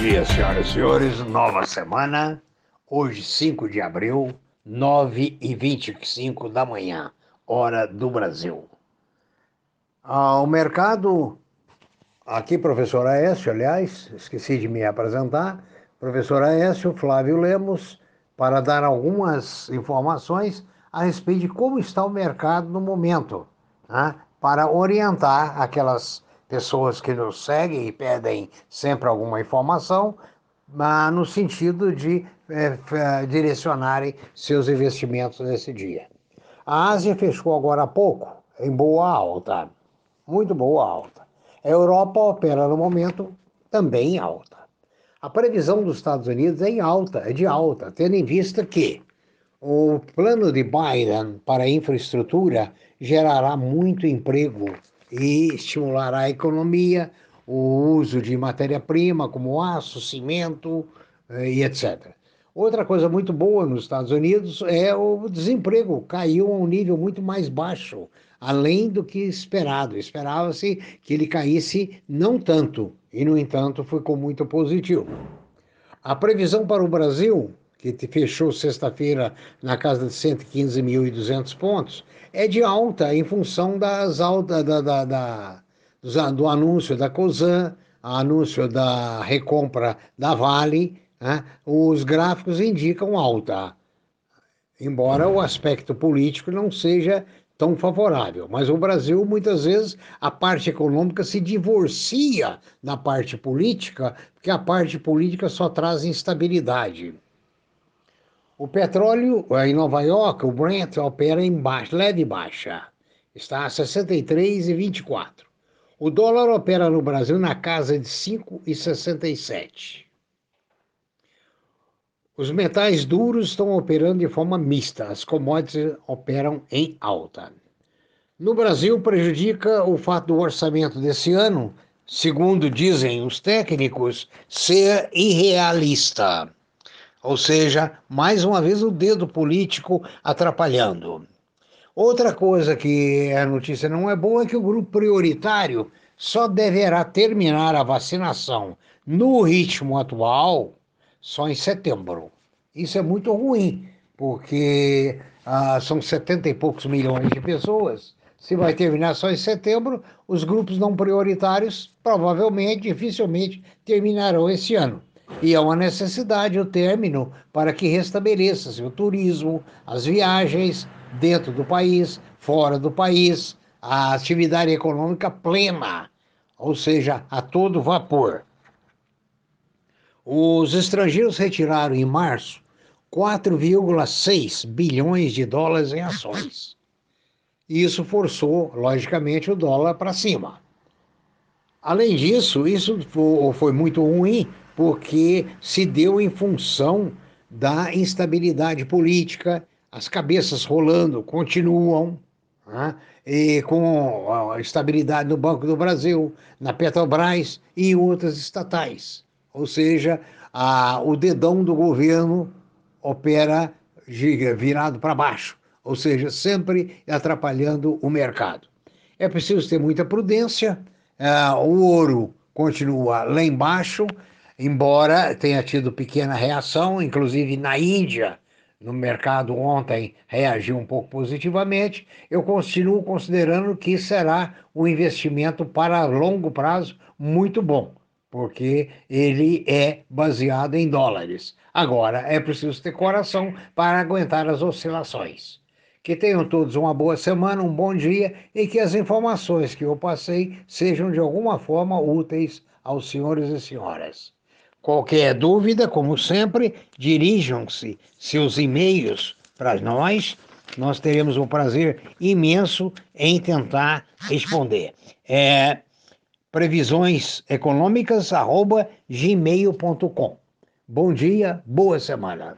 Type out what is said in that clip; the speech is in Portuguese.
dia, senhoras e senhores. Nova semana. Hoje, 5 de abril, 9 e 25 da manhã, hora do Brasil. Ah, o mercado. Aqui, professor Aécio, aliás, esqueci de me apresentar. Professor Aécio Flávio Lemos, para dar algumas informações a respeito de como está o mercado no momento, né? para orientar aquelas pessoas que nos seguem e pedem sempre alguma informação, mas no sentido de é, direcionarem seus investimentos nesse dia. A Ásia fechou agora há pouco em boa alta, muito boa alta. A Europa opera no momento também em alta. A previsão dos Estados Unidos é em alta, é de alta, tendo em vista que o plano de Biden para a infraestrutura gerará muito emprego e estimulará a economia, o uso de matéria-prima como aço, cimento eh, e etc. Outra coisa muito boa nos Estados Unidos é o desemprego, caiu a um nível muito mais baixo, além do que esperado. Esperava-se que ele caísse não tanto, e no entanto ficou muito positivo. A previsão para o Brasil, que fechou sexta-feira na casa de 115.200 pontos, é de alta em função das altas da, da, da do anúncio da COSAN, anúncio da recompra da Vale, né? os gráficos indicam alta, embora o aspecto político não seja tão favorável. Mas o Brasil, muitas vezes, a parte econômica se divorcia da parte política, porque a parte política só traz instabilidade. O petróleo em Nova York, o Brent, opera em baixa, leve baixa. Está a 63,24. O dólar opera no Brasil na casa de 5,67. Os metais duros estão operando de forma mista, as commodities operam em alta. No Brasil, prejudica o fato do orçamento desse ano, segundo dizem os técnicos, ser irrealista. Ou seja, mais uma vez o dedo político atrapalhando. Outra coisa que a notícia não é boa é que o grupo prioritário só deverá terminar a vacinação no ritmo atual só em setembro. Isso é muito ruim, porque ah, são 70 e poucos milhões de pessoas. Se vai terminar só em setembro, os grupos não prioritários provavelmente, dificilmente terminarão esse ano. E é uma necessidade o término para que restabeleça-se o turismo, as viagens dentro do país, fora do país, a atividade econômica plena, ou seja, a todo vapor. Os estrangeiros retiraram em março 4,6 bilhões de dólares em ações. Isso forçou, logicamente, o dólar para cima. Além disso, isso foi muito ruim porque se deu em função da instabilidade política, as cabeças rolando continuam, né? e com a estabilidade no Banco do Brasil, na Petrobras e outras estatais. Ou seja, a, o dedão do governo opera virado para baixo, ou seja, sempre atrapalhando o mercado. É preciso ter muita prudência, uh, o ouro continua lá embaixo, embora tenha tido pequena reação, inclusive na Índia, no mercado ontem reagiu um pouco positivamente, eu continuo considerando que será um investimento para longo prazo muito bom, porque ele é baseado em dólares. Agora, é preciso ter coração para aguentar as oscilações. Que tenham todos uma boa semana, um bom dia e que as informações que eu passei sejam de alguma forma úteis aos senhores e senhoras. Qualquer dúvida, como sempre, dirijam-se seus e-mails para nós. Nós teremos um prazer imenso em tentar responder. É previsões econômicas arroba gmail.com. Bom dia, boa semana.